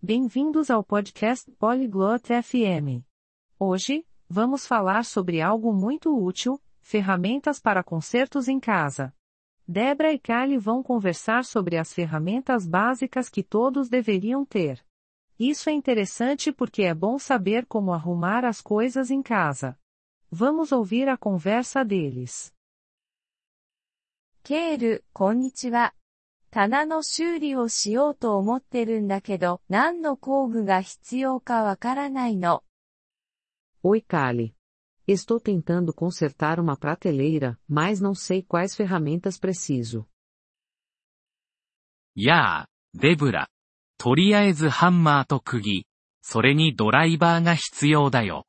Bem-vindos ao podcast Polyglot FM. Hoje, vamos falar sobre algo muito útil, ferramentas para concertos em casa. Debra e Kali vão conversar sobre as ferramentas básicas que todos deveriam ter. Isso é interessante porque é bom saber como arrumar as coisas em casa. Vamos ouvir a conversa deles. Kale, konnichiwa. 棚の修理をしようと思ってるんだけど、何の工具が必要かわからないの。Oi Kali. Estou tentando consertar uma prateleira, mas não sei quais ferramentas preciso. やあ、デブラ。とりあえずハンマーと釘。それにドライバーが必要だよ。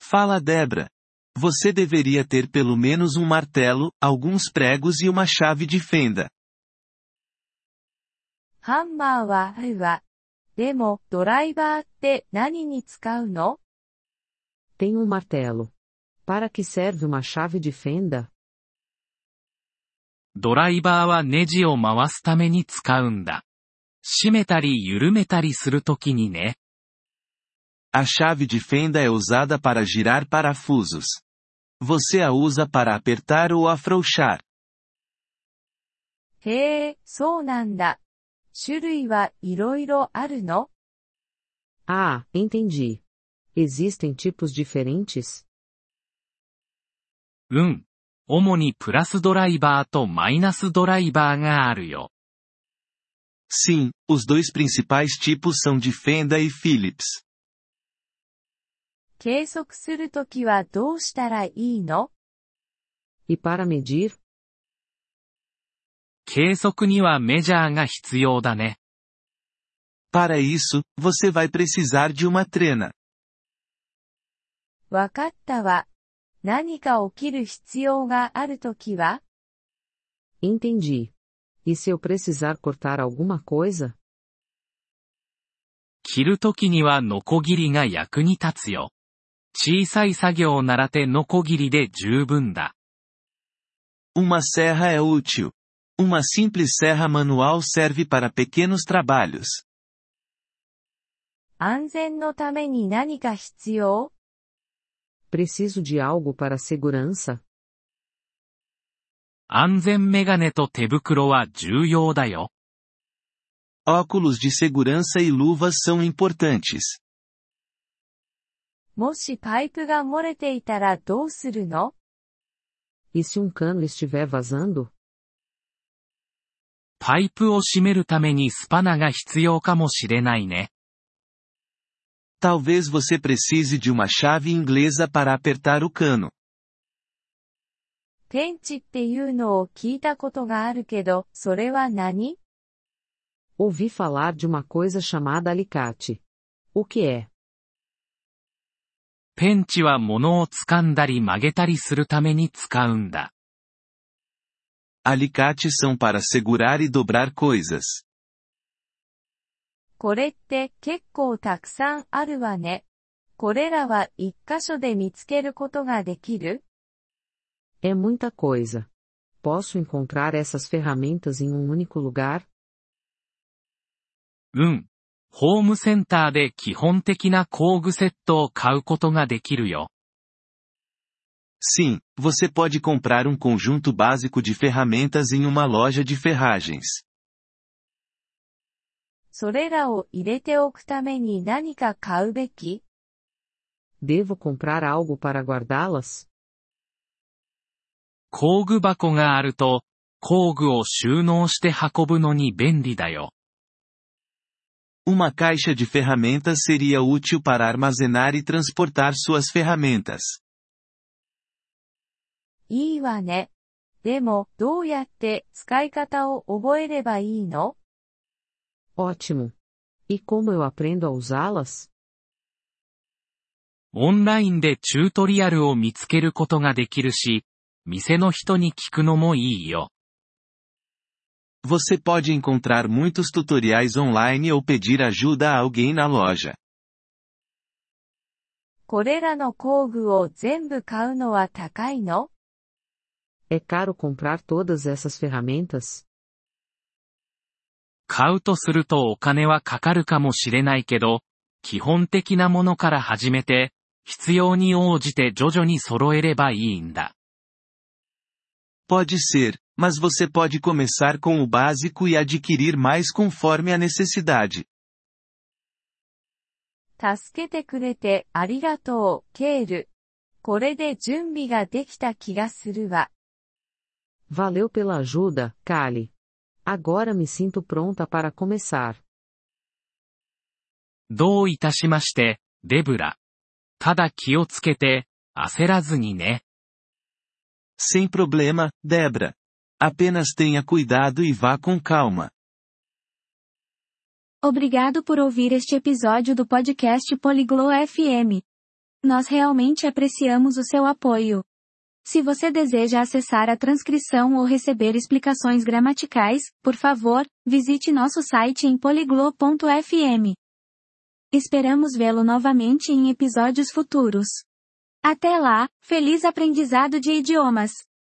Fala Debra. Você deveria ter pelo menos um martelo, alguns pregos e uma chave de fenda. ハンマーはあるわ。でも、ドライバーって何に使うの Tenho um martelo. Para que serve uma chave de fenda? ドライバーはネジを回すために使うんだ。締めたり緩めたりするときにね。 A chave de fenda é usada para girar parafusos. Você a usa para apertar ou afrouxar. へえ、そうなんだ。種類はいろいろあるの Ah, entendi. Existem tipos diferentes? うん。主にプラスドライバーとマイナスドライバーがあるよ。 Sim, os dois principais tipos são de fenda e Phillips. 計測するときはどうしたらいいの E para medir? 計測にはメジャーが必要だね。Para isso, você vai precisar de uma trena. わかったわ。何か起きる必要があるときは Entendi. E se eu precisar cortar alguma coisa? 切るときにはノコギリが役に立つよ。小さい作業ならてノコギリで十分だ。 Uma serra é útil. Uma simples serra manual serve para pequenos trabalhos. 安全のために何か必要 Preciso de algo para segurança? 安全メガネと手袋は重要だよ。 Óculos de segurança e luvas são importantes. もしパイプが漏れていたらどうするの E se um cano estiver vazando? パイプを閉めるためにスパナが必要かもしれないね。 Talvez você precise de uma chave inglesa para apertar o cano. ペンチっていうのを聞いたことがあるけど、それは何 Ouvi falar de uma coisa chamada alicate. O que é? ペンチは物を掴んだり曲げたりするために使うんだ。Alicates são para segurar e dobrar coisas. これって結構たくさんあるわね。これらは一箇所で見つけることができる É muita coisa. Posso encontrar essas ferramentas em um único lugar? うん。ホームセンターで基本的な工具セットを買うことができるよ。Sim, você pode comprar um conjunto básico de ferramentas em uma loja de ferragens. それらを入れておくために何か買うべき Devo comprar algo para guardá-las? 工具箱があると、工具を収納して運ぶのに便利だよ。Uma caixa de ferramentas seria útil para armazenar e transportar suas ferramentas. いいわね。でも、どうやって使い方を覚えればいいの Ótimo. E como eu aprendo a usá-las? オンラインでチュートリアルを見つけることができるし、店の人に聞くのもいいよ。Você pode encontrar muitos tutoriais online ou pedir ajuda a alguém na loja. これらの工具を全部買うのは高いの É caro comprar todas essas ferramentas? 買うとするとお金はかかるかもしれないけど、基本的なものから始めて、必要に応じて徐々に揃えればいいんだ。 Pode ser, mas você pode começar com o básico e adquirir mais conforme a necessidade. 助けてくれてありがとう、ケール。これで準備ができた気がするわ。 Valeu pela ajuda, Kali. Agora me sinto pronta para começar. どういたしまして、デブラ。ただ気をつけて、焦らずにね。 Sem problema, Debra. Apenas tenha cuidado e vá com calma. Obrigado por ouvir este episódio do podcast Poliglo FM. Nós realmente apreciamos o seu apoio. Se você deseja acessar a transcrição ou receber explicações gramaticais, por favor, visite nosso site em poliglo.fm. Esperamos vê-lo novamente em episódios futuros. Até lá, feliz aprendizado de idiomas!